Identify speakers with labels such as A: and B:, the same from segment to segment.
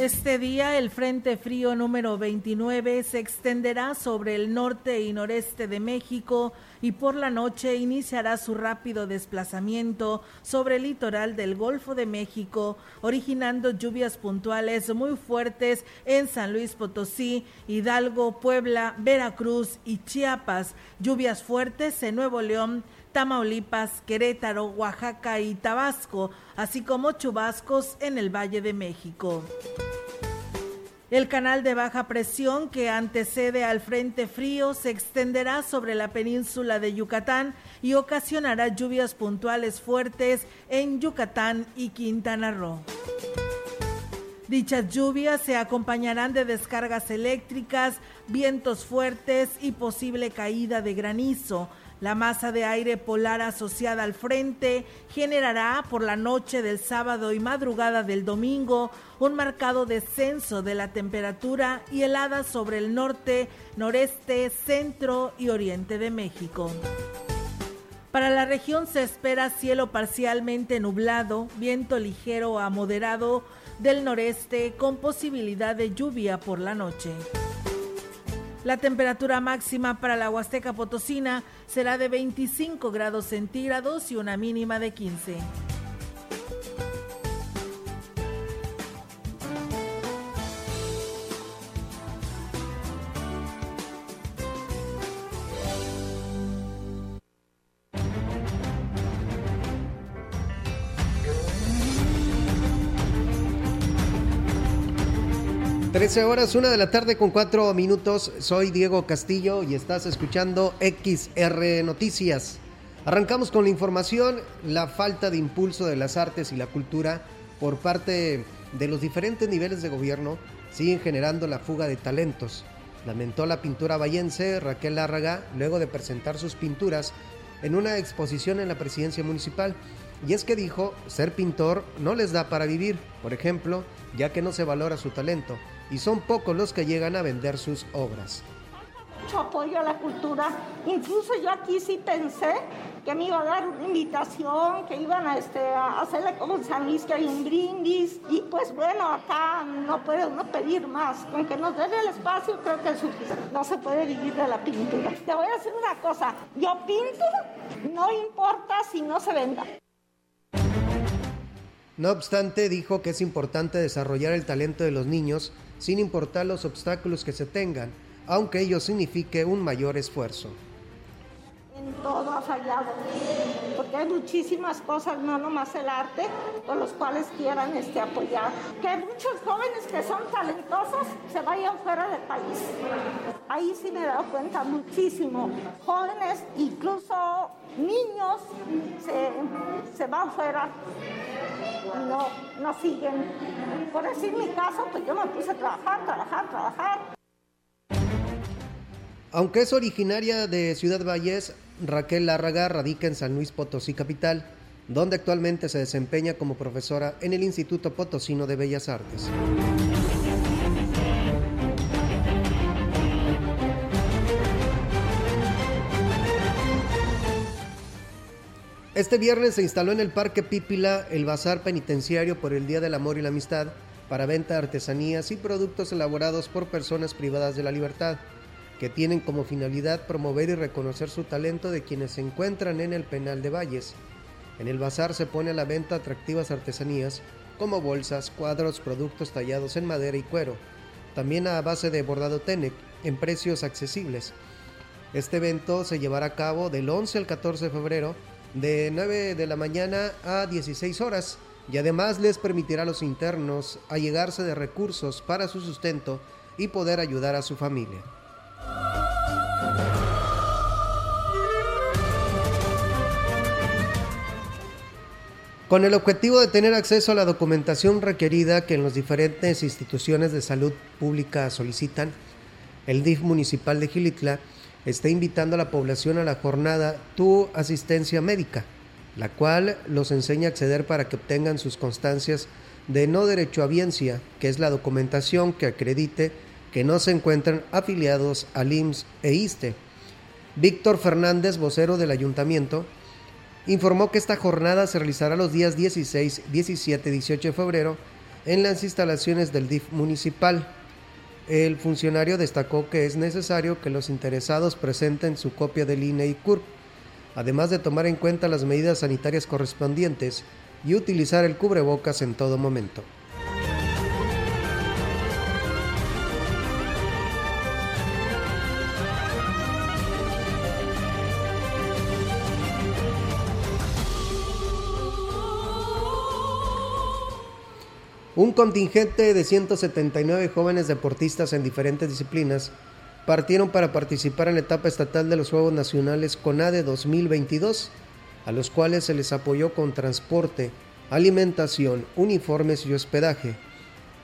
A: Este día el Frente Frío número 29 se extenderá sobre el norte y noreste de México y por la noche iniciará su rápido desplazamiento sobre el litoral del Golfo de México, originando lluvias puntuales muy fuertes en San Luis Potosí, Hidalgo, Puebla, Veracruz y Chiapas, lluvias fuertes en Nuevo León, Tamaulipas, Querétaro, Oaxaca y Tabasco, así como chubascos en el Valle de México. El canal de baja presión que antecede al Frente Frío se extenderá sobre la península de Yucatán y ocasionará lluvias puntuales fuertes en Yucatán y Quintana Roo. Dichas lluvias se acompañarán de descargas eléctricas, vientos fuertes y posible caída de granizo, la masa de aire polar asociada al frente generará por la noche del sábado y madrugada del domingo un marcado descenso de la temperatura y heladas sobre el norte, noreste, centro y oriente de México. Para la región se espera cielo parcialmente nublado, viento ligero a moderado del noreste con posibilidad de lluvia por la noche. La temperatura máxima para la Huasteca Potosina será de 25 grados centígrados y una mínima de 15.
B: 13 horas, una de la tarde con cuatro minutos. Soy Diego Castillo y estás escuchando XR Noticias. Arrancamos con la información. La falta de impulso de las artes y la cultura por parte de los diferentes niveles de gobierno siguen generando la fuga de talentos. Lamentó la pintura vallense Raquel Lárraga luego de presentar sus pinturas en una exposición en la presidencia municipal. Y es que dijo, ser pintor no les da para vivir, por ejemplo, ya que no se valora su talento y son pocos los que llegan a vender sus obras.
C: Mucho apoyo a la cultura. Incluso yo aquí sí pensé que me iba a dar una invitación, que iban a, este, a hacerle como San Luis, que hay un brindis. Y pues bueno, acá no puede uno pedir más. Con que nos den el espacio, creo que es suficiente. No se puede vivir de la pintura. Te voy a decir una cosa. Yo pinto, no importa si no se venda.
B: No obstante, dijo que es importante desarrollar el talento de los niños sin importar los obstáculos que se tengan, aunque ello signifique un mayor esfuerzo.
C: Todo ha fallado, porque hay muchísimas cosas, no nomás el arte, con los cuales quieran este, apoyar. Que muchos jóvenes que son talentosos se vayan fuera del país. Ahí sí me he dado cuenta muchísimo. Jóvenes, incluso niños, se, se van fuera no, no siguen. Por decir mi caso, pues yo me puse a trabajar, trabajar, trabajar.
B: Aunque es originaria de Ciudad Valles, Raquel Lárraga radica en San Luis Potosí Capital, donde actualmente se desempeña como profesora en el Instituto Potosino de Bellas Artes. Este viernes se instaló en el Parque Pípila el Bazar Penitenciario por el Día del Amor y la Amistad para venta de artesanías y productos elaborados por personas privadas de la libertad, que tienen como finalidad promover y reconocer su talento de quienes se encuentran en el penal de Valles. En el bazar se pone a la venta atractivas artesanías como bolsas, cuadros, productos tallados en madera y cuero, también a base de bordado Tenec, en precios accesibles. Este evento se llevará a cabo del 11 al 14 de febrero de 9 de la mañana a 16 horas y además les permitirá a los internos allegarse de recursos para su sustento y poder ayudar a su familia. Con el objetivo de tener acceso a la documentación requerida que en las diferentes instituciones de salud pública solicitan, el DIF municipal de Gilitla está invitando a la población a la jornada Tu Asistencia Médica, la cual los enseña a acceder para que obtengan sus constancias de no derecho a biencia, que es la documentación que acredite que no se encuentran afiliados al IMSS e ISTE. Víctor Fernández, vocero del ayuntamiento, informó que esta jornada se realizará los días 16, 17 y 18 de febrero en las instalaciones del DIF municipal. El funcionario destacó que es necesario que los interesados presenten su copia del INE y CURP, además de tomar en cuenta las medidas sanitarias correspondientes y utilizar el cubrebocas en todo momento. Un contingente de 179 jóvenes deportistas en diferentes disciplinas partieron para participar en la etapa estatal de los Juegos Nacionales CONADE 2022, a los cuales se les apoyó con transporte, alimentación, uniformes y hospedaje.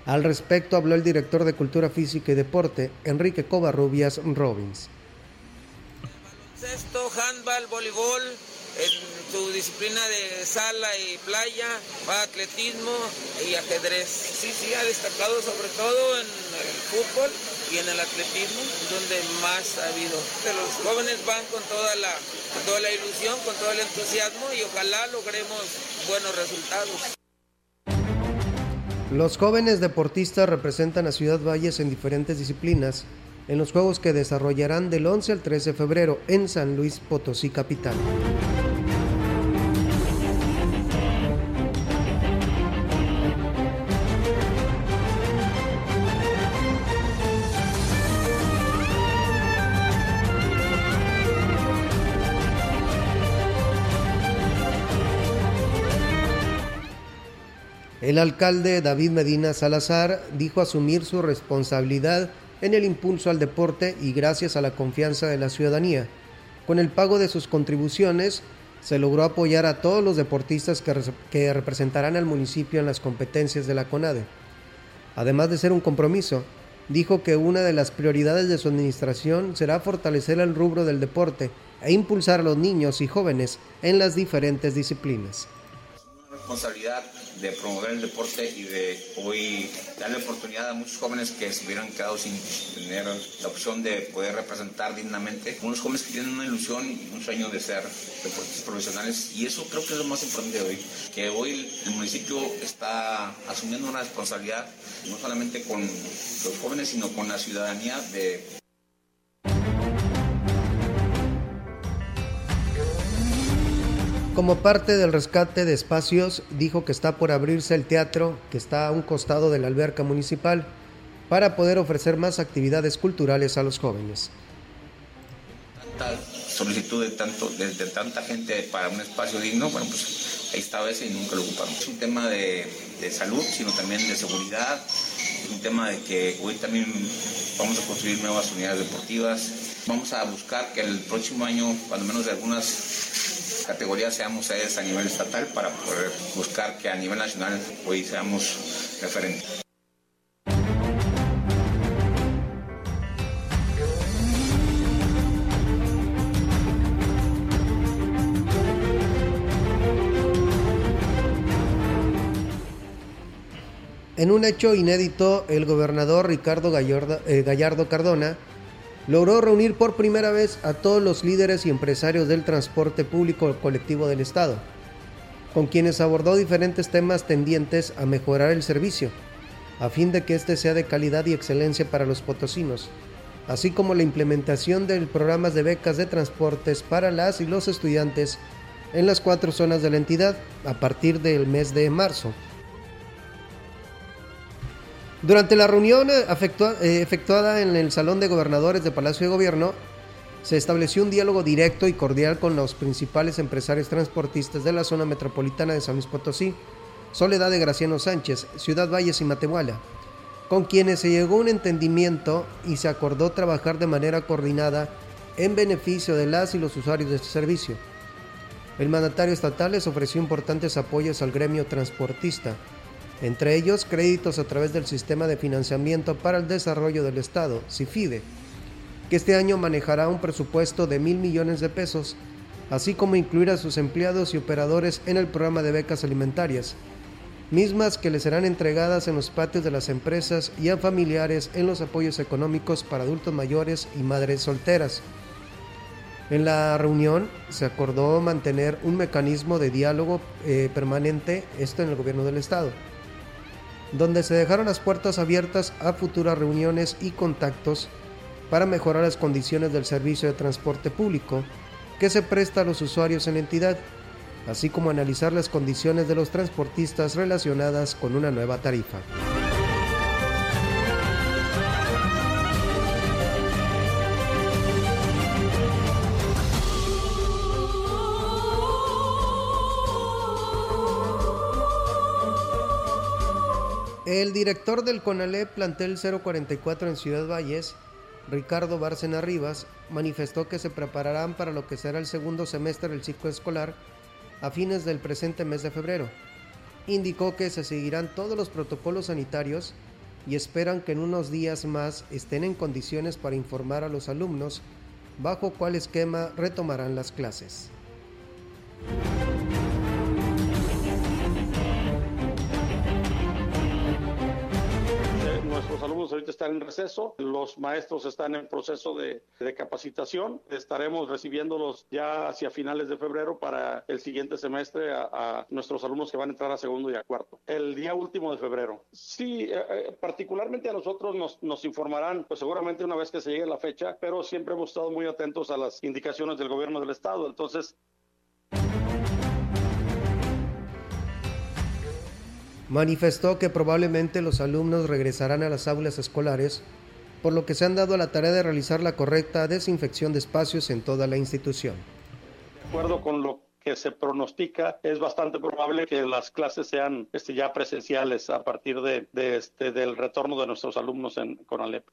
B: Al respecto habló el director de Cultura Física y Deporte, Enrique Covarrubias Robbins.
D: Sexto, handball, voleibol, su disciplina de sala y playa, va atletismo y ajedrez. Sí, sí, ha destacado sobre todo en el fútbol y en el atletismo, donde más ha habido. Los jóvenes van con toda la, con toda la ilusión, con todo el entusiasmo y ojalá logremos buenos resultados.
B: Los jóvenes deportistas representan a Ciudad Valles en diferentes disciplinas en los juegos que desarrollarán del 11 al 13 de febrero en San Luis Potosí Capital. El alcalde David Medina Salazar dijo asumir su responsabilidad en el impulso al deporte y gracias a la confianza de la ciudadanía. Con el pago de sus contribuciones, se logró apoyar a todos los deportistas que, representarán al municipio en las competencias de la CONADE. Además de ser un compromiso, dijo que una de las prioridades de su administración será fortalecer el rubro del deporte e impulsar a los niños y jóvenes en las diferentes disciplinas.
E: Responsabilidad de promover el deporte y de hoy darle oportunidad a muchos jóvenes que se hubieran quedado sin tener la opción de poder representar dignamente. Unos jóvenes que tienen una ilusión y un sueño de ser deportistas profesionales y eso creo que es lo más importante de hoy, que hoy el municipio está asumiendo una responsabilidad no solamente con los jóvenes sino con la ciudadanía de
B: Como parte del rescate de espacios, dijo que está por abrirse el teatro que está a un costado de la alberca municipal para poder ofrecer más actividades culturales a los jóvenes.
E: Tanta solicitud de, tanto, de, tanta gente para un espacio digno, bueno, pues ahí estaba ese y nunca lo ocupamos. Es un tema de salud, sino también de seguridad, es un tema de que hoy también vamos a construir nuevas unidades deportivas. Vamos a buscar que el próximo año, cuando menos de algunas categoría seamos sedes a nivel estatal para poder buscar que a nivel nacional hoy seamos referentes.
B: En un hecho inédito, el gobernador Ricardo eh, Gallardo Cardona logró reunir por primera vez a todos los líderes y empresarios del transporte público colectivo del Estado, con quienes abordó diferentes temas tendientes a mejorar el servicio, a fin de que éste sea de calidad y excelencia para los potosinos, así como la implementación de programas de becas de transportes para las y los estudiantes en las cuatro zonas de la entidad a partir del mes de marzo. Durante la reunión eh, eh, efectuada en el Salón de Gobernadores de Palacio de Gobierno, se estableció un diálogo directo y cordial con los principales empresarios transportistas de la zona metropolitana de San Luis Potosí Soledad de Graciano Sánchez, Ciudad Valles y Matehuala, con quienes se llegó a un entendimiento y se acordó trabajar de manera coordinada en beneficio de las y los usuarios de este servicio. El mandatario estatal les ofreció importantes apoyos al gremio transportista, entre ellos créditos a través del Sistema de Financiamiento para el Desarrollo del Estado, CIFIDE, que este año manejará un presupuesto de mil millones de pesos, así como incluir a sus empleados y operadores en el programa de becas alimentarias, mismas que les serán entregadas en los patios de las empresas y a familiares en los apoyos económicos para adultos mayores y madres solteras. En la reunión se acordó mantener un mecanismo de diálogo eh, permanente, esto en el gobierno del estado, donde se dejaron las puertas abiertas a futuras reuniones y contactos para mejorar las condiciones del servicio de transporte público que se presta a los usuarios en la entidad, así como analizar las condiciones de los transportistas relacionadas con una nueva tarifa. El director del CONALEP plantel 044 en Ciudad Valles, Ricardo Bárcena Rivas, manifestó que se prepararán para lo que será el segundo semestre del ciclo escolar a fines del presente mes de febrero. Indicó que se seguirán todos los protocolos sanitarios y esperan que en unos días más estén en condiciones para informar a los alumnos bajo cuál esquema retomarán las clases.
F: Los alumnos ahorita están en receso, los maestros están en proceso de, capacitación. Estaremos recibiéndolos ya hacia finales de febrero para el siguiente semestre a, nuestros alumnos que van a entrar a segundo y a cuarto. El día último de febrero. Sí, eh, eh, particularmente a nosotros nos, nos informarán, pues seguramente una vez que se llegue la fecha, pero siempre hemos estado muy atentos a las indicaciones del gobierno del estado. Entonces,
B: manifestó que probablemente los alumnos regresarán a las aulas escolares, por lo que se han dado la tarea de realizar la correcta desinfección de espacios en toda la institución.
F: De acuerdo con lo que se pronostica, es bastante probable que las clases sean este, ya presenciales a partir de, este, del retorno de nuestros alumnos en Conalep.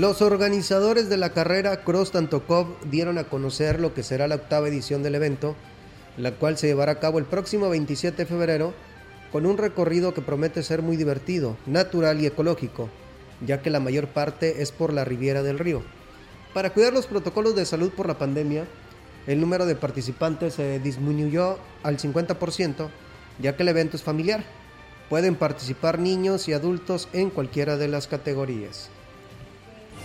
B: Los organizadores de la carrera Cross Tantokov dieron a conocer lo que será la octava edición del evento, la cual se llevará a cabo el próximo 27 de febrero con un recorrido que promete ser muy divertido, natural y ecológico, ya que la mayor parte es por la riviera del río. Para cuidar los protocolos de salud por la pandemia, el número de participantes se disminuyó al 50%, ya que el evento es familiar. Pueden participar niños y adultos en cualquiera de las categorías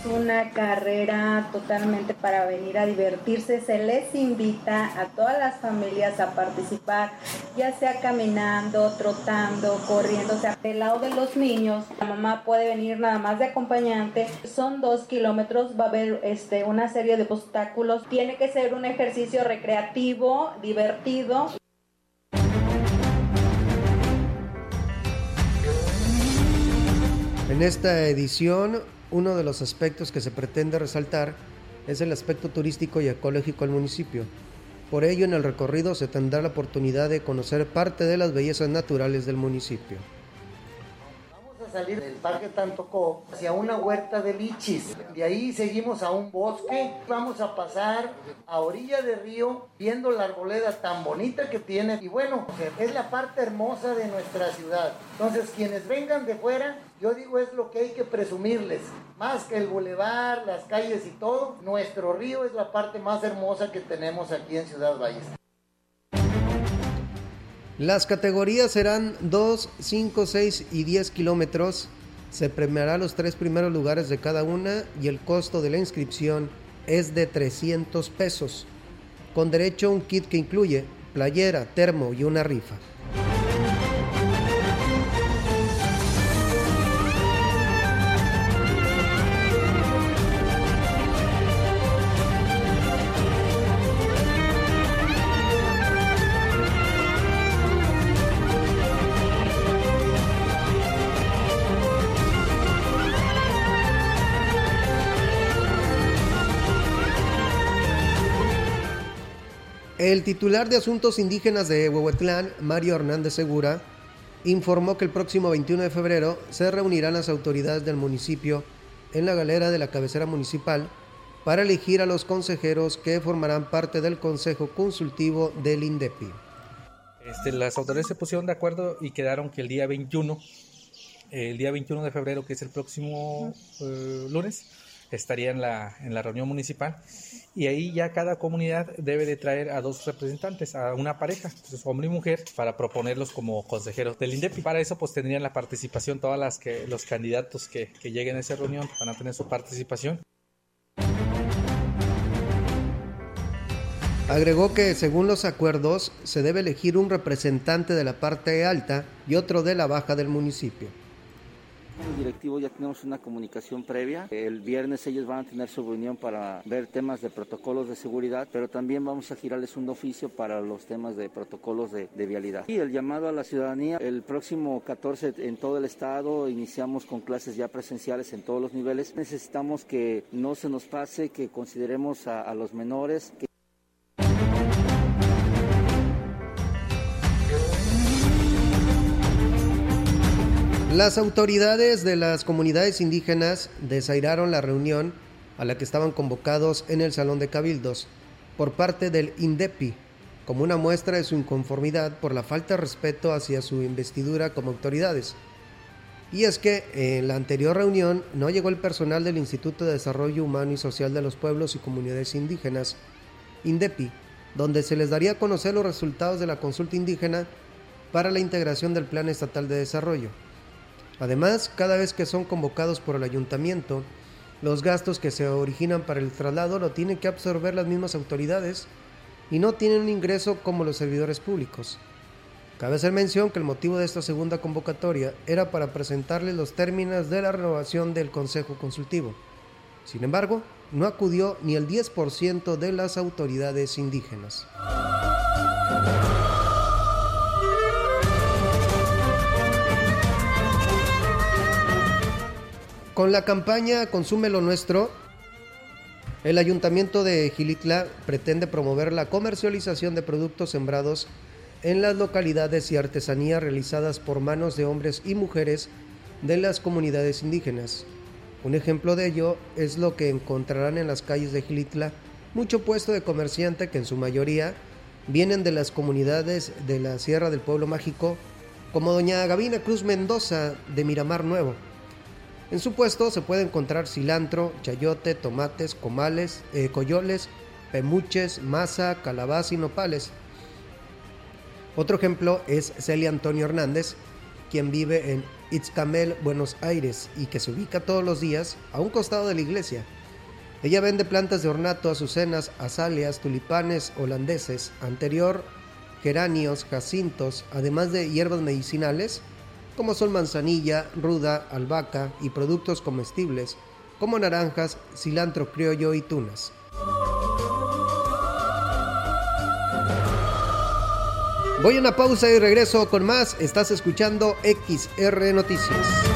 G: una carrera totalmente para venir a divertirse. Se les invita a todas las familias a participar, ya sea caminando, trotando, corriendo. O sea, del lado de los niños, la mamá puede venir nada más de acompañante. Son dos kilómetros, va a haber este, una serie de obstáculos. Tiene que ser un ejercicio recreativo, divertido.
B: En esta edición uno de los aspectos que se pretende resaltar es el aspecto turístico y ecológico del municipio. Por ello, en el recorrido se tendrá la oportunidad de conocer parte de las bellezas naturales del municipio
H: salir del Parque Tantocó hacia una huerta de lichis. De ahí seguimos a un bosque. Vamos a pasar a orilla de río viendo la arboleda tan bonita que tiene. Y bueno, es la parte hermosa de nuestra ciudad. Entonces, quienes vengan de fuera, yo digo es lo que hay que presumirles. Más que el bulevar, las calles y todo, nuestro río es la parte más hermosa que tenemos aquí en Ciudad Valles.
B: Las categorías serán 2, 5, 6 y 10 kilómetros. Se premiará los tres primeros lugares de cada una y el costo de la inscripción es de 300 pesos, con derecho a un kit que incluye playera, termo y una rifa. El titular de Asuntos Indígenas de Huehuetlán, Mario Hernández Segura, informó que el próximo 21 de febrero se reunirán las autoridades del municipio en la galera de la cabecera municipal para elegir a los consejeros que formarán parte del Consejo Consultivo del INDEPI.
I: Este, las autoridades se pusieron de acuerdo y quedaron que el día 21, el día 21 de febrero, que es el próximo eh, lunes, estaría en la, en la reunión municipal y ahí ya cada comunidad debe de traer a dos representantes, a una pareja, hombre y mujer, para proponerlos como consejeros del INDEPI. Para eso pues tendrían la participación todas las que los candidatos que, que lleguen a esa reunión van a tener su participación.
B: Agregó que según los acuerdos se debe elegir un representante de la parte alta y otro de la baja del municipio.
J: Directivo ya tenemos una comunicación previa. El viernes ellos van a tener su reunión para ver temas de protocolos de seguridad, pero también vamos a girarles un oficio para los temas de protocolos de, de vialidad. Y el llamado a la ciudadanía, el próximo 14 en todo el estado iniciamos con clases ya presenciales en todos los niveles. Necesitamos que no se nos pase, que consideremos a, a los menores. Que
B: Las autoridades de las comunidades indígenas desairaron la reunión a la que estaban convocados en el Salón de Cabildos por parte del INDEPI como una muestra de su inconformidad por la falta de respeto hacia su investidura como autoridades. Y es que en la anterior reunión no llegó el personal del Instituto de Desarrollo Humano y Social de los Pueblos y Comunidades Indígenas, INDEPI, donde se les daría a conocer los resultados de la consulta indígena para la integración del Plan Estatal de Desarrollo. Además, cada vez que son convocados por el ayuntamiento, los gastos que se originan para el traslado lo tienen que absorber las mismas autoridades y no tienen un ingreso como los servidores públicos. Cabe hacer mención que el motivo de esta segunda convocatoria era para presentarles los términos de la renovación del Consejo Consultivo. Sin embargo, no acudió ni el 10% de las autoridades indígenas. Con la campaña Consume lo Nuestro, el ayuntamiento de Gilitla pretende promover la comercialización de productos sembrados en las localidades y artesanías realizadas por manos de hombres y mujeres de las comunidades indígenas. Un ejemplo de ello es lo que encontrarán en las calles de Gilitla, mucho puesto de comerciante que en su mayoría vienen de las comunidades de la Sierra del Pueblo Mágico, como doña Gavina Cruz Mendoza de Miramar Nuevo. En su puesto se puede encontrar cilantro, chayote, tomates, comales, eh, coyoles, pemuches, masa, calabaza y nopales. Otro ejemplo es Celia Antonio Hernández, quien vive en Itzcamel, Buenos Aires, y que se ubica todos los días a un costado de la iglesia. Ella vende plantas de ornato, azucenas, azaleas, tulipanes holandeses, anterior, geranios, jacintos, además de hierbas medicinales, como son manzanilla, ruda, albahaca y productos comestibles, como naranjas, cilantro criollo y tunas. Voy a una pausa y regreso con más. Estás escuchando XR Noticias.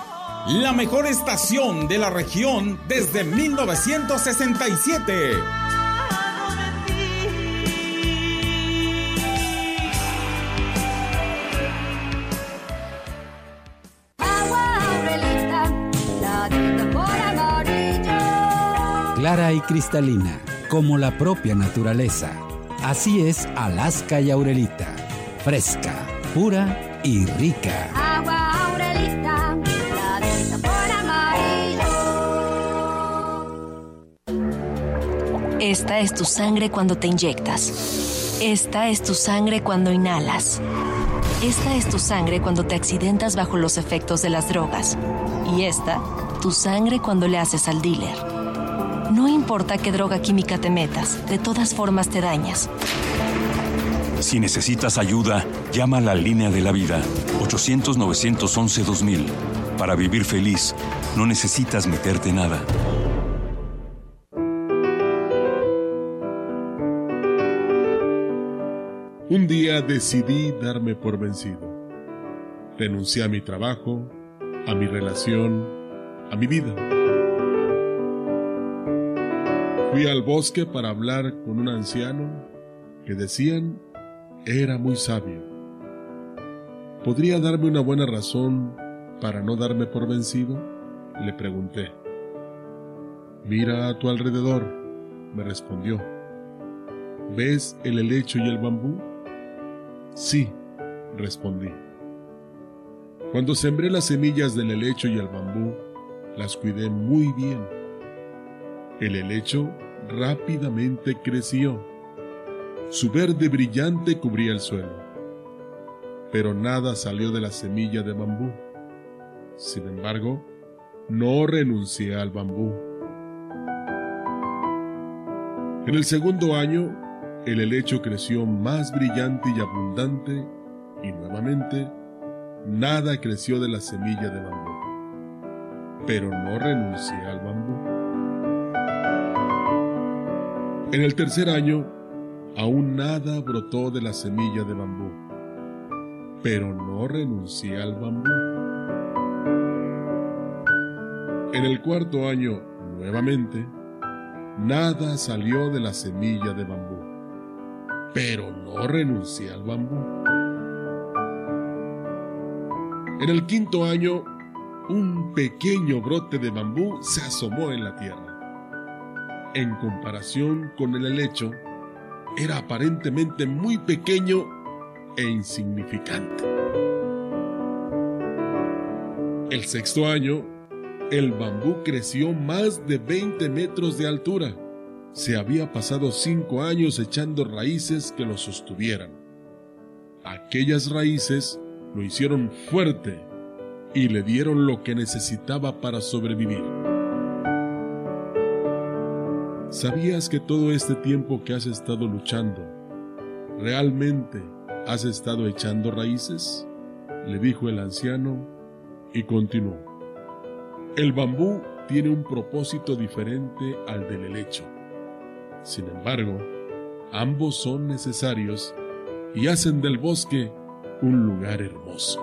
K: la mejor estación de la región desde 1967.
L: Clara y cristalina, como la propia naturaleza. Así es Alaska y Aurelita. Fresca, pura y rica.
M: Esta es tu sangre cuando te inyectas. Esta es tu sangre cuando inhalas. Esta es tu sangre cuando te accidentas bajo los efectos de las drogas. Y esta, tu sangre cuando le haces al dealer. No importa qué droga química te metas, de todas formas te dañas.
N: Si necesitas ayuda, llama a la línea de la vida 800-911-2000. Para vivir feliz, no necesitas meterte nada.
O: Un día decidí darme por vencido. Renuncié a mi trabajo, a mi relación, a mi vida. Fui al bosque para hablar con un anciano que decían era muy sabio. ¿Podría darme una buena razón para no darme por vencido? Le pregunté. Mira a tu alrededor, me respondió. ¿Ves el helecho y el bambú? Sí, respondí. Cuando sembré las semillas del helecho y el bambú, las cuidé muy bien. El helecho rápidamente creció. Su verde brillante cubría el suelo. Pero nada salió de la semilla de bambú. Sin embargo, no renuncié al bambú. En el segundo año, el helecho creció más brillante y abundante y nuevamente nada creció de la semilla de bambú. Pero no renuncié al bambú. En el tercer año, aún nada brotó de la semilla de bambú. Pero no renuncié al bambú. En el cuarto año, nuevamente, nada salió de la semilla de bambú. Pero no renuncié al bambú. En el quinto año, un pequeño brote de bambú se asomó en la tierra. En comparación con el helecho, era aparentemente muy pequeño e insignificante. El sexto año, el bambú creció más de 20 metros de altura. Se había pasado cinco años echando raíces que lo sostuvieran. Aquellas raíces lo hicieron fuerte y le dieron lo que necesitaba para sobrevivir. ¿Sabías que todo este tiempo que has estado luchando, realmente has estado echando raíces? Le dijo el anciano y continuó. El bambú tiene un propósito diferente al del helecho. Sin embargo, ambos son necesarios y hacen del bosque un lugar hermoso.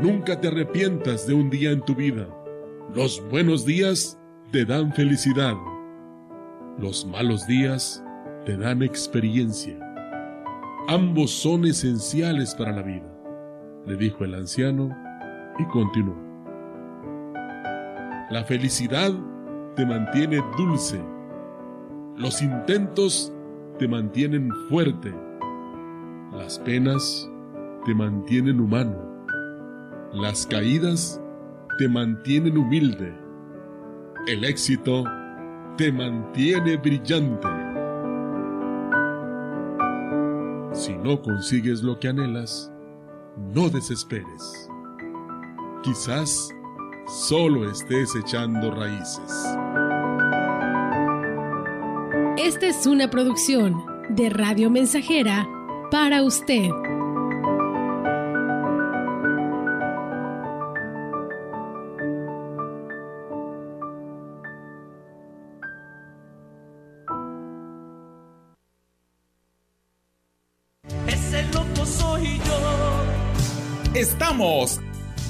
O: Nunca te arrepientas de un día en tu vida. Los buenos días te dan felicidad. Los malos días te dan experiencia. Ambos son esenciales para la vida, le dijo el anciano y continuó. La felicidad te mantiene dulce. Los intentos te mantienen fuerte. Las penas te mantienen humano. Las caídas te mantienen humilde. El éxito te mantiene brillante. Si no consigues lo que anhelas, no desesperes. Quizás solo estés echando raíces.
P: Esta es una producción de Radio Mensajera para usted.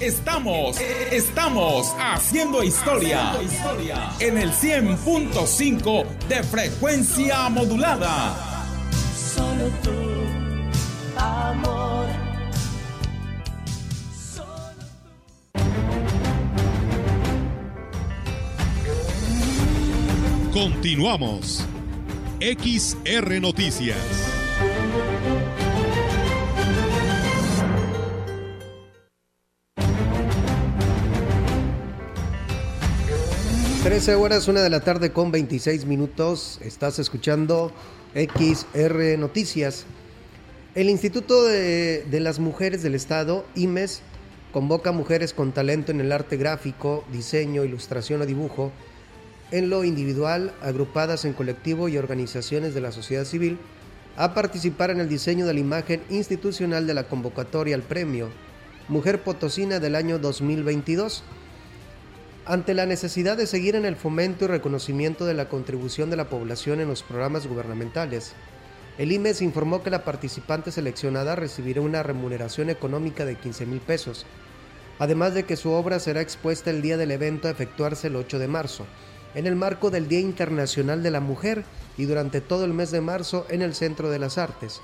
K: Estamos, estamos, haciendo historia en el 100.5 de frecuencia modulada.
Q: Solo tú, amor.
R: Continuamos. XR Noticias.
B: Trece horas, una de la tarde con 26 minutos. Estás escuchando XR Noticias. El Instituto de, de las Mujeres del Estado, IMES, convoca mujeres con talento en el arte gráfico, diseño, ilustración o dibujo, en lo individual, agrupadas en colectivo y organizaciones de la sociedad civil, a participar en el diseño de la imagen institucional de la convocatoria al premio Mujer Potosina del año 2022. Ante la necesidad de seguir en el fomento y reconocimiento de la contribución de la población en los programas gubernamentales, el IMES informó que la participante seleccionada recibirá una remuneración económica de 15 mil pesos, además de que su obra será expuesta el día del evento a efectuarse el 8 de marzo, en el marco del Día Internacional de la Mujer y durante todo el mes de marzo en el Centro de las Artes.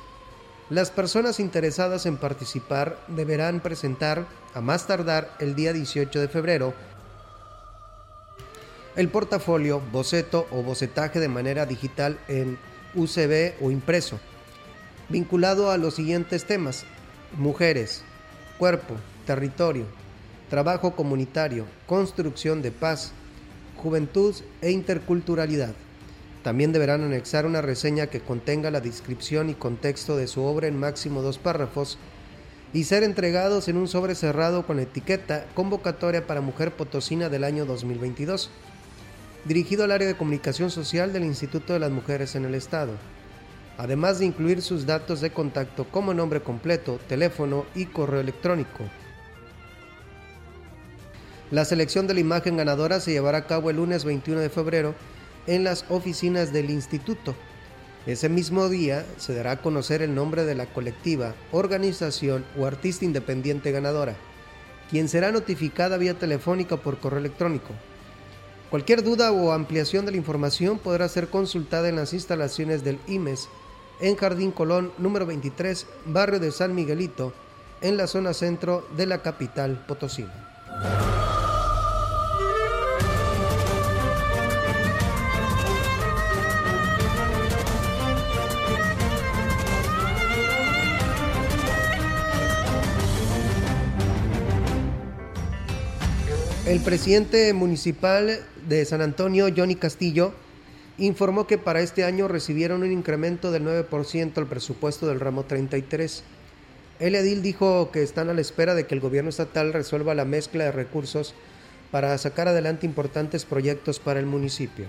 B: Las personas interesadas en participar deberán presentar, a más tardar el día 18 de febrero, el portafolio, boceto o bocetaje de manera digital en UCB o impreso, vinculado a los siguientes temas, mujeres, cuerpo, territorio, trabajo comunitario, construcción de paz, juventud e interculturalidad. También deberán anexar una reseña que contenga la descripción y contexto de su obra en máximo dos párrafos y ser entregados en un sobre cerrado con etiqueta Convocatoria para Mujer Potosina del año 2022 dirigido al área de comunicación social del Instituto de las Mujeres en el Estado, además de incluir sus datos de contacto como nombre completo, teléfono y correo electrónico. La selección de la imagen ganadora se llevará a cabo el lunes 21 de febrero en las oficinas del instituto. Ese mismo día se dará a conocer el nombre de la colectiva, organización o artista independiente ganadora, quien será notificada vía telefónica por correo electrónico. Cualquier duda o ampliación de la información podrá ser consultada en las instalaciones del IMES en Jardín Colón número 23, barrio de San Miguelito, en la zona centro de la capital potosina. El presidente municipal de San Antonio, Johnny Castillo, informó que para este año recibieron un incremento del 9% al presupuesto del ramo 33. El edil dijo que están a la espera de que el gobierno estatal resuelva la mezcla de recursos para sacar adelante importantes proyectos para el municipio.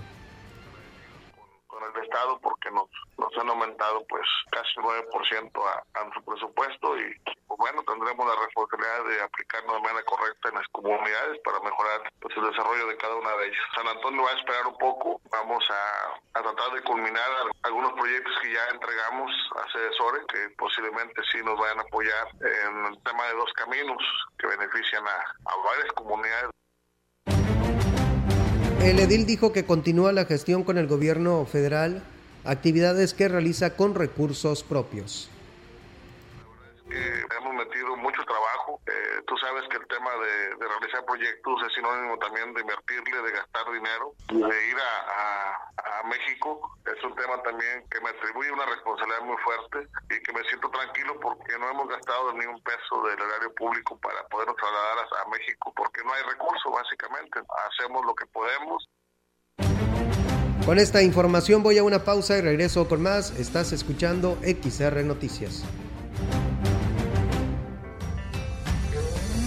S: Porque nos, nos han aumentado pues casi 9% a, a su presupuesto y pues bueno, tendremos la responsabilidad de aplicarlo de manera correcta en las comunidades para mejorar pues, el desarrollo de cada una de ellas. San Antonio va a esperar un poco, vamos a, a tratar de culminar algunos proyectos que ya entregamos a Cedesore, que posiblemente sí nos vayan a apoyar en el tema de dos caminos que benefician a, a varias comunidades.
B: El edil dijo que continúa la gestión con el gobierno federal, actividades que realiza con recursos propios
S: hemos metido mucho trabajo. Eh, tú sabes que el tema de, de, realizar proyectos es sinónimo también de invertirle, de gastar dinero, de ir a, a, a, México. Es un tema también que me atribuye una responsabilidad muy fuerte y que me siento tranquilo porque no hemos gastado ni un peso del erario público para podernos trasladar a, a México porque no hay recursos, básicamente. Hacemos lo que podemos.
B: Con esta información voy a una pausa y regreso con más. Estás escuchando XR Noticias.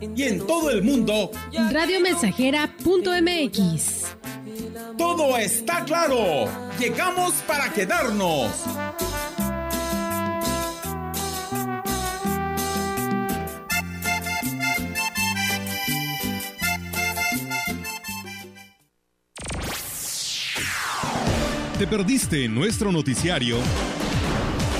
K: y en todo el mundo.
P: Radiomensajera.mx
K: Todo está claro. Llegamos para quedarnos.
R: ¿Te perdiste en nuestro noticiario?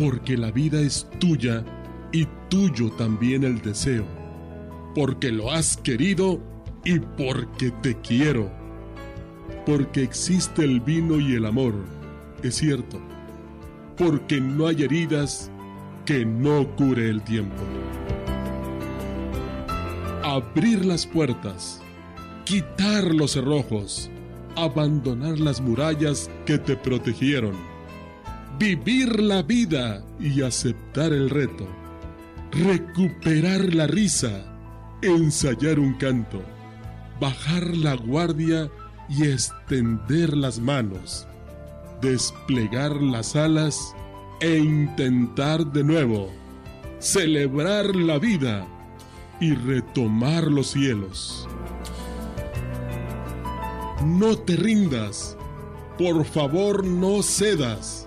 O: porque la vida es tuya y tuyo también el deseo, porque lo has querido y porque te quiero, porque existe el vino y el amor, es cierto, porque no hay heridas que no cure el tiempo. Abrir las puertas, quitar los cerrojos, abandonar las murallas que te protegieron vivir la vida y aceptar el reto, recuperar la risa, ensayar un canto, bajar la guardia y extender las manos, desplegar las alas e intentar de nuevo, celebrar la vida y retomar los cielos. No te rindas, por favor no cedas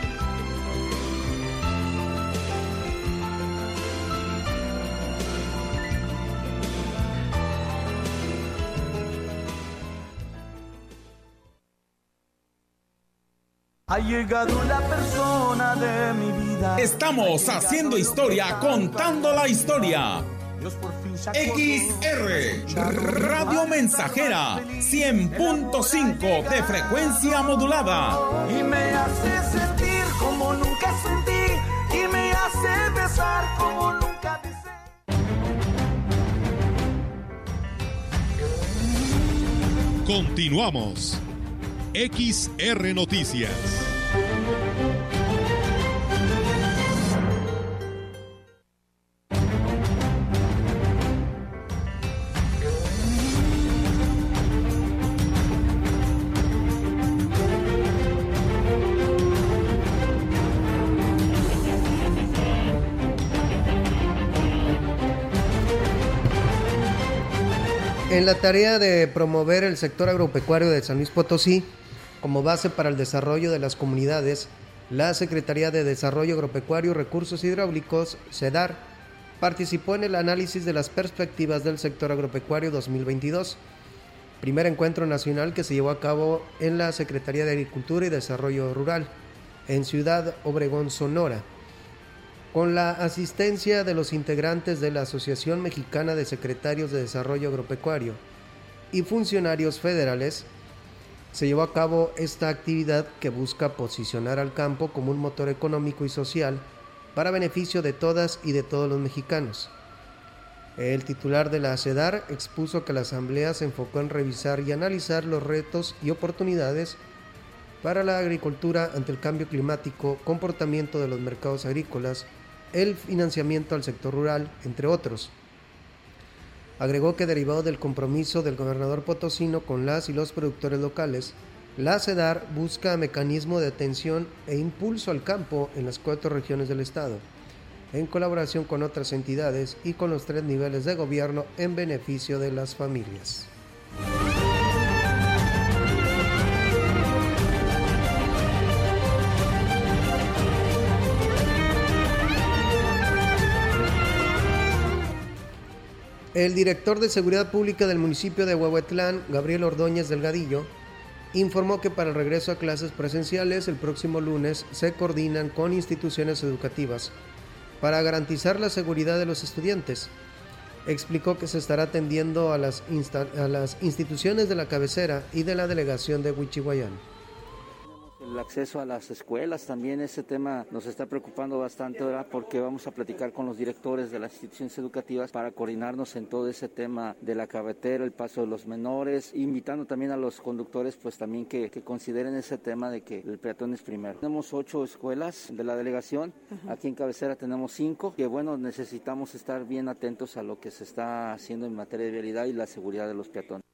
T: Ha llegado la persona de mi vida.
K: Estamos haciendo historia, contando la historia. XR Radio Mensajera 100.5 de frecuencia modulada.
T: Y me hace sentir como nunca sentí. Y me hace besar como nunca besé.
R: Continuamos. XR Noticias.
B: En la tarea de promover el sector agropecuario de San Luis Potosí, como base para el desarrollo de las comunidades, la Secretaría de Desarrollo Agropecuario y Recursos Hidráulicos, SEDAR, participó en el análisis de las perspectivas del sector agropecuario 2022, primer encuentro nacional que se llevó a cabo en la Secretaría de Agricultura y Desarrollo Rural, en Ciudad Obregón, Sonora. Con la asistencia de los integrantes de la Asociación Mexicana de Secretarios de Desarrollo Agropecuario y funcionarios federales, se llevó a cabo esta actividad que busca posicionar al campo como un motor económico y social para beneficio de todas y de todos los mexicanos. El titular de la CEDAR expuso que la asamblea se enfocó en revisar y analizar los retos y oportunidades para la agricultura ante el cambio climático, comportamiento de los mercados agrícolas, el financiamiento al sector rural, entre otros. Agregó que derivado del compromiso del gobernador potosino con las y los productores locales, la CEDAR busca mecanismo de atención e impulso al campo en las cuatro regiones del estado, en colaboración con otras entidades y con los tres niveles de gobierno en beneficio de las familias. El director de Seguridad Pública del municipio de Huehuetlán, Gabriel Ordóñez Delgadillo, informó que para el regreso a clases presenciales el próximo lunes se coordinan con instituciones educativas para garantizar la seguridad de los estudiantes. Explicó que se estará atendiendo a las, a las instituciones de la cabecera y de la delegación de Huichihuayán.
J: El acceso a las escuelas también ese tema nos está preocupando bastante ahora porque vamos a platicar con los directores de las instituciones educativas para coordinarnos en todo ese tema de la carretera, el paso de los menores, invitando también a los conductores pues también que, que consideren ese tema de que el peatón es primero. Tenemos ocho escuelas de la delegación, aquí en cabecera tenemos cinco, que bueno, necesitamos estar bien atentos a lo que se está haciendo en materia de vialidad y la seguridad de los peatones.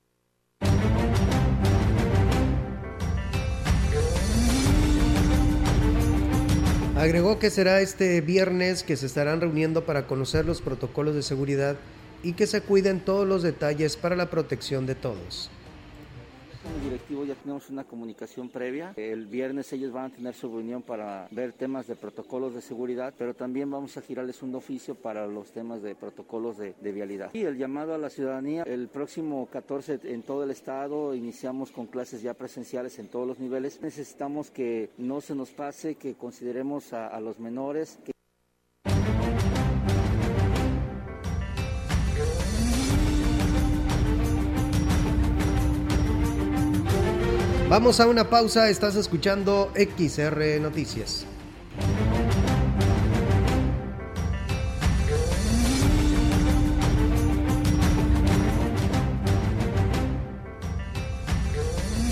B: Agregó que será este viernes que se estarán reuniendo para conocer los protocolos de seguridad y que se cuiden todos los detalles para la protección de todos.
J: Como directivo ya tenemos una comunicación previa. El viernes ellos van a tener su reunión para ver temas de protocolos de seguridad, pero también vamos a girarles un oficio para los temas de protocolos de, de vialidad. Y el llamado a la ciudadanía, el próximo 14 en todo el estado iniciamos con clases ya presenciales en todos los niveles. Necesitamos que no se nos pase, que consideremos a, a los menores. Que
B: Vamos a una pausa, estás escuchando XR Noticias.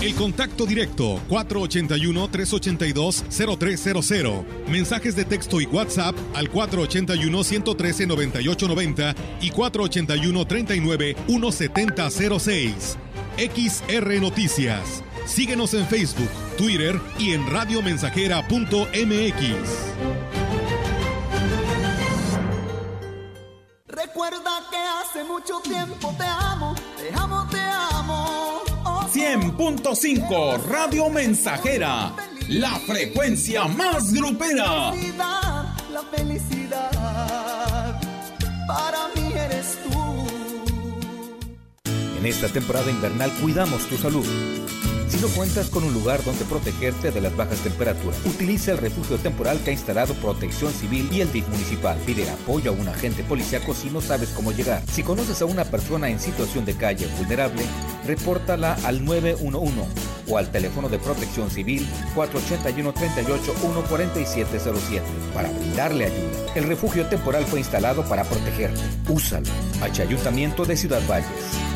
R: El contacto directo 481-382-0300. Mensajes de texto y WhatsApp al 481-113-9890 y 481-39-1706. XR Noticias. Síguenos en Facebook, Twitter y en radiomensajera.mx.
T: Recuerda que hace mucho tiempo te amo, te amo, te amo. Oh,
K: 100.5 Radio Mensajera, la frecuencia más grupera.
T: felicidad, la felicidad, para mí eres tú.
U: En esta temporada invernal cuidamos tu salud. Si no cuentas con un lugar donde protegerte de las bajas temperaturas, utiliza el refugio temporal que ha instalado Protección Civil y el DIF municipal. Pide apoyo a un agente policíaco si no sabes cómo llegar. Si conoces a una persona en situación de calle vulnerable, repórtala al 911 o al teléfono de Protección Civil 481 38 14707 para brindarle ayuda. El refugio temporal fue instalado para protegerte. Úsalo. H Ayuntamiento de Ciudad Valles.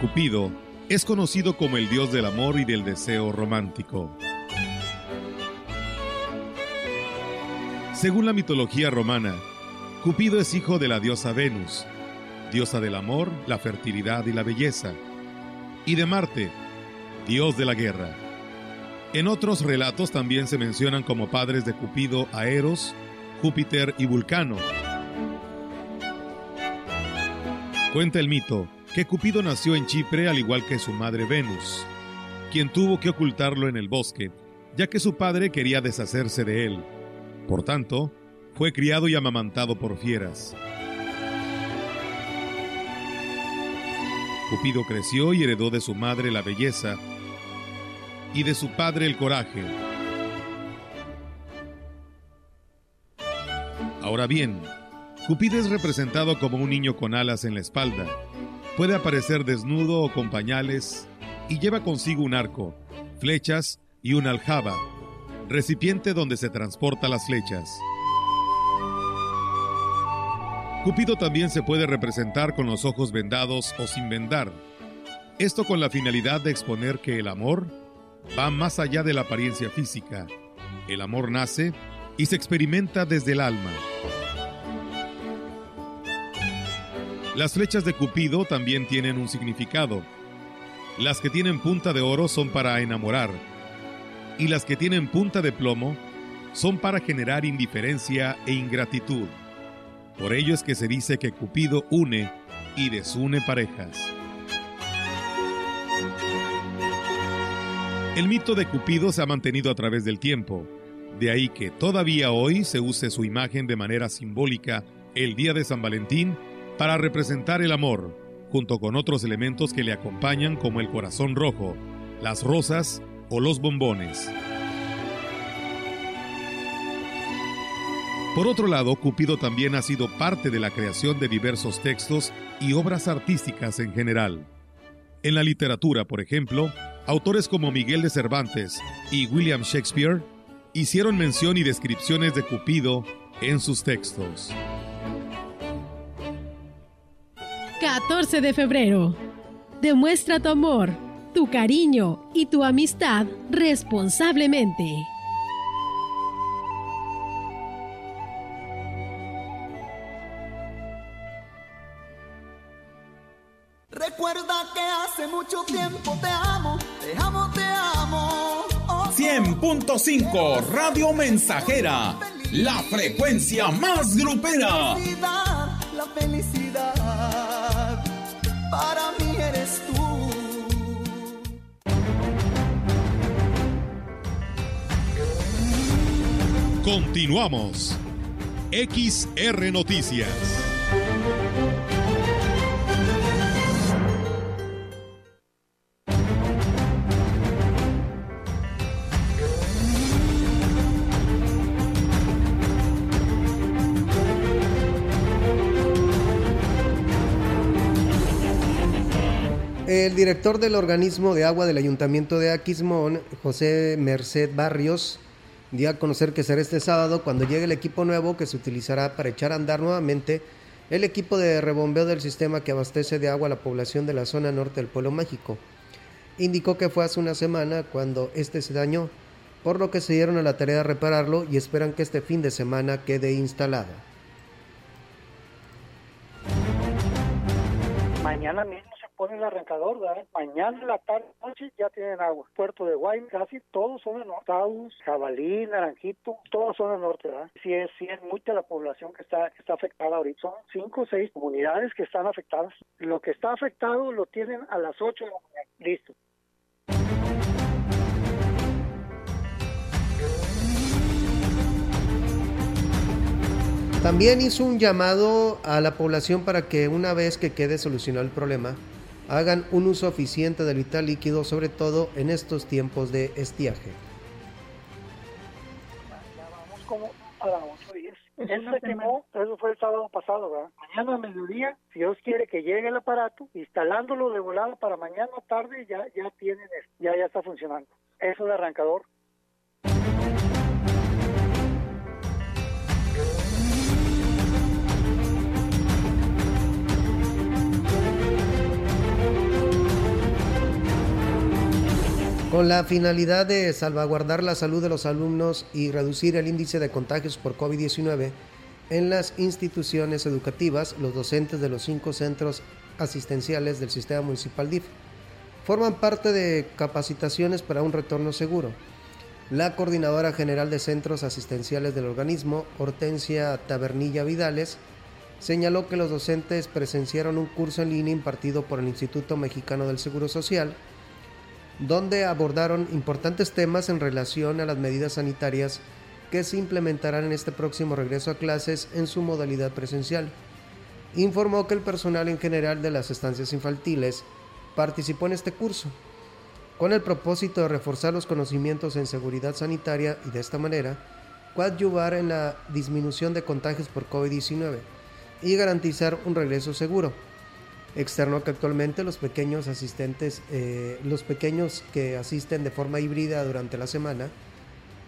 R: Cupido es conocido como el dios del amor y del deseo romántico. Según la mitología romana, Cupido es hijo de la diosa Venus, diosa del amor, la fertilidad y la belleza, y de Marte, dios de la guerra. En otros relatos también se mencionan como padres de Cupido a Eros, Júpiter y Vulcano. Cuenta el mito que Cupido nació en Chipre al igual que su madre Venus, quien tuvo que ocultarlo en el bosque, ya que su padre quería deshacerse de él. Por tanto, fue criado y amamantado por fieras. Cupido creció y heredó de su madre la belleza y de su padre el coraje. Ahora bien, Cupido es representado como un niño con alas en la espalda. Puede aparecer desnudo o con pañales y lleva consigo un arco, flechas y una aljaba, recipiente donde se transporta las flechas. Cupido también se puede representar con los ojos vendados o sin vendar. Esto con la finalidad de exponer que el amor va más allá de la apariencia física. El amor nace y se experimenta desde el alma. Las flechas de Cupido también tienen un significado. Las que tienen punta de oro son para enamorar y las que tienen punta de plomo son para generar indiferencia e ingratitud. Por ello es que se dice que Cupido une y desune parejas. El mito de Cupido se ha mantenido a través del tiempo, de ahí que todavía hoy se use su imagen de manera simbólica el día de San Valentín para representar el amor, junto con otros elementos que le acompañan como el corazón rojo, las rosas o los bombones. Por otro lado, Cupido también ha sido parte de la creación de diversos textos y obras artísticas en general. En la literatura, por ejemplo, autores como Miguel de Cervantes y William Shakespeare hicieron mención y descripciones de Cupido en sus textos.
P: 14 de febrero. Demuestra tu amor, tu cariño y tu amistad responsablemente.
T: Recuerda que hace mucho tiempo te amo, te amo, te amo.
K: 100.5 Radio Mensajera, la frecuencia más grupera.
T: Felicidad, la felicidad, para mí eres tú.
R: Continuamos. XR Noticias.
B: El director del organismo de agua del Ayuntamiento de Aquismón, José Merced Barrios, dio a conocer que será este sábado cuando llegue el equipo nuevo que se utilizará para echar a andar nuevamente el equipo de rebombeo del sistema que abastece de agua a la población de la zona norte del pueblo mágico. Indicó que fue hace una semana cuando este se dañó, por lo que se dieron a la tarea de repararlo y esperan que este fin de semana quede instalado.
V: Mañana mismo se pone el arrancador, ¿verdad? Mañana la tarde, noche ya tienen agua. Puerto de Guaymas, casi todos son norte. Taos, Jabalí, Naranjito, todos son norte, ¿verdad? Sí es, sí es mucha la población que está, que está afectada ahorita. Son cinco o seis comunidades que están afectadas. Lo que está afectado lo tienen a las 8 de la mañana. Listo.
B: También hizo un llamado a la población para que una vez que quede solucionado el problema, hagan un uso eficiente del vital líquido, sobre todo en estos tiempos de estiaje.
V: Vamos como a las 8.10. Eso se quemó, eso fue el sábado pasado, ¿verdad? Mañana a mediodía, si Dios quiere que llegue el aparato, instalándolo de volada para mañana tarde, ya, ya tienen, esto, ya, ya está funcionando. Eso de arrancador.
B: Con la finalidad de salvaguardar la salud de los alumnos y reducir el índice de contagios por COVID-19 en las instituciones educativas, los docentes de los cinco centros asistenciales del sistema municipal DIF forman parte de capacitaciones para un retorno seguro. La coordinadora general de centros asistenciales del organismo, Hortensia Tabernilla Vidales, señaló que los docentes presenciaron un curso en línea impartido por el Instituto Mexicano del Seguro Social, donde abordaron importantes temas en relación a las medidas sanitarias que se implementarán en este próximo regreso a clases en su modalidad presencial. Informó que el personal en general de las estancias infantiles participó en este curso, con el propósito de reforzar los conocimientos en seguridad sanitaria y de esta manera coadyuvar en la disminución de contagios por COVID-19 y garantizar un regreso seguro. Externo que actualmente los pequeños asistentes, eh, los pequeños que asisten de forma híbrida durante la semana,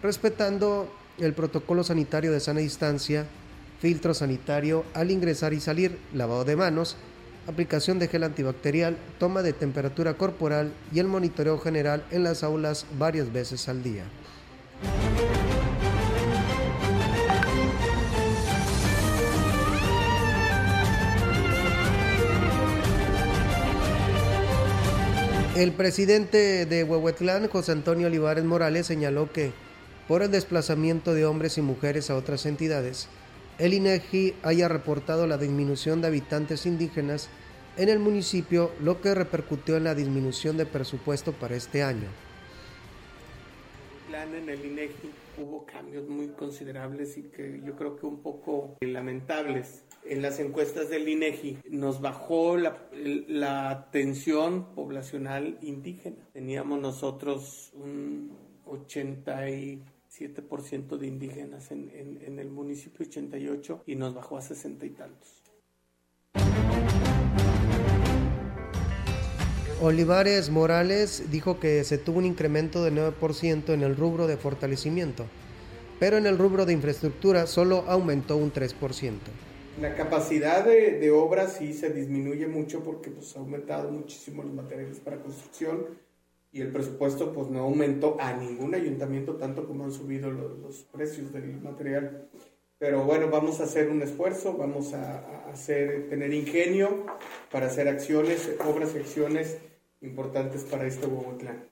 B: respetando el protocolo sanitario de sana distancia, filtro sanitario al ingresar y salir, lavado de manos, aplicación de gel antibacterial, toma de temperatura corporal y el monitoreo general en las aulas varias veces al día. El presidente de Huehuetlán, José Antonio Olivares Morales, señaló que por el desplazamiento de hombres y mujeres a otras entidades, el INEGI haya reportado la disminución de habitantes indígenas en el municipio, lo que repercutió en la disminución de presupuesto para este año.
W: En el INEGI hubo cambios muy considerables y que yo creo que un poco lamentables. En las encuestas del INEGI nos bajó la, la tensión poblacional indígena. Teníamos nosotros un 87% de indígenas en, en, en el municipio, 88, y nos bajó a 60 y tantos.
B: Olivares Morales dijo que se tuvo un incremento del 9% en el rubro de fortalecimiento, pero en el rubro de infraestructura solo aumentó un 3%.
W: La capacidad de, de obra sí se disminuye mucho porque pues, ha aumentado muchísimo los materiales para construcción y el presupuesto pues no aumentó a ningún ayuntamiento tanto como han subido los, precios del material. Pero bueno, vamos a hacer un esfuerzo, vamos a, a hacer, tener ingenio para hacer acciones, obras y acciones importantes para este Huehuetlán.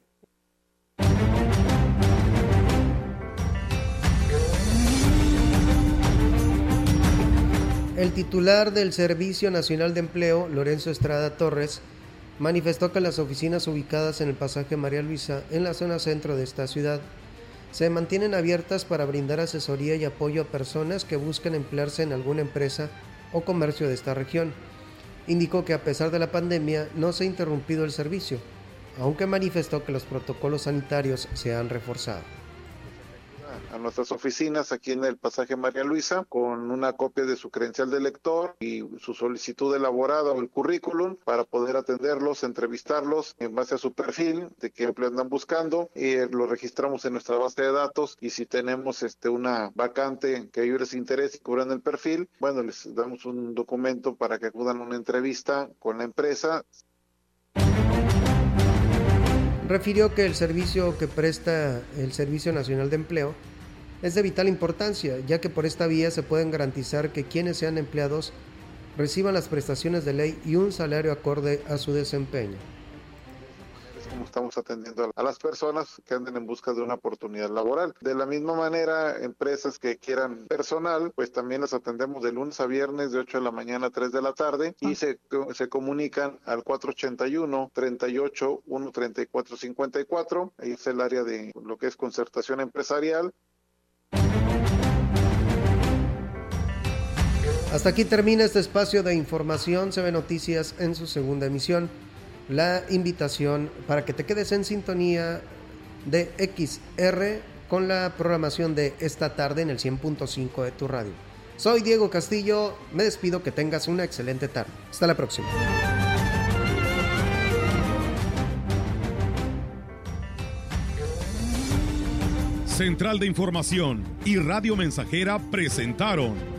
B: El titular del Servicio Nacional de Empleo, Lorenzo Estrada Torres, manifestó que las oficinas ubicadas en el pasaje María Luisa, en la zona centro de esta ciudad, se mantienen abiertas para brindar asesoría y apoyo a personas que buscan emplearse en alguna empresa o comercio de esta región. Indicó que a pesar de la pandemia no se ha interrumpido el servicio, aunque manifestó que los protocolos sanitarios se han reforzado
X: a nuestras oficinas aquí en el pasaje María Luisa con una copia de su credencial de lector y su solicitud elaborada o el currículum para poder atenderlos, entrevistarlos en base a su perfil, de qué empleo andan buscando. Y lo registramos en nuestra base de datos y si tenemos este una vacante que ellos les interese y cubran el perfil, bueno, les damos un documento para que acudan a una entrevista con la empresa.
B: Refirió que el servicio que presta el Servicio Nacional de Empleo es de vital importancia, ya que por esta vía se pueden garantizar que quienes sean empleados reciban las prestaciones de ley y un salario acorde a su desempeño.
X: Es como estamos atendiendo a las personas que anden en busca de una oportunidad laboral. De la misma manera, empresas que quieran personal, pues también las atendemos de lunes a viernes de 8 de la mañana a 3 de la tarde y se, se comunican al 481 38 134 54. Ahí es el área de lo que es concertación empresarial
B: Hasta aquí termina este espacio de información. Ve noticias en su segunda emisión. La invitación para que te quedes en sintonía de XR con la programación de esta tarde en el 100.5 de tu radio. Soy Diego Castillo. Me despido. Que tengas una excelente tarde. Hasta la próxima.
R: Central de Información y Radio Mensajera presentaron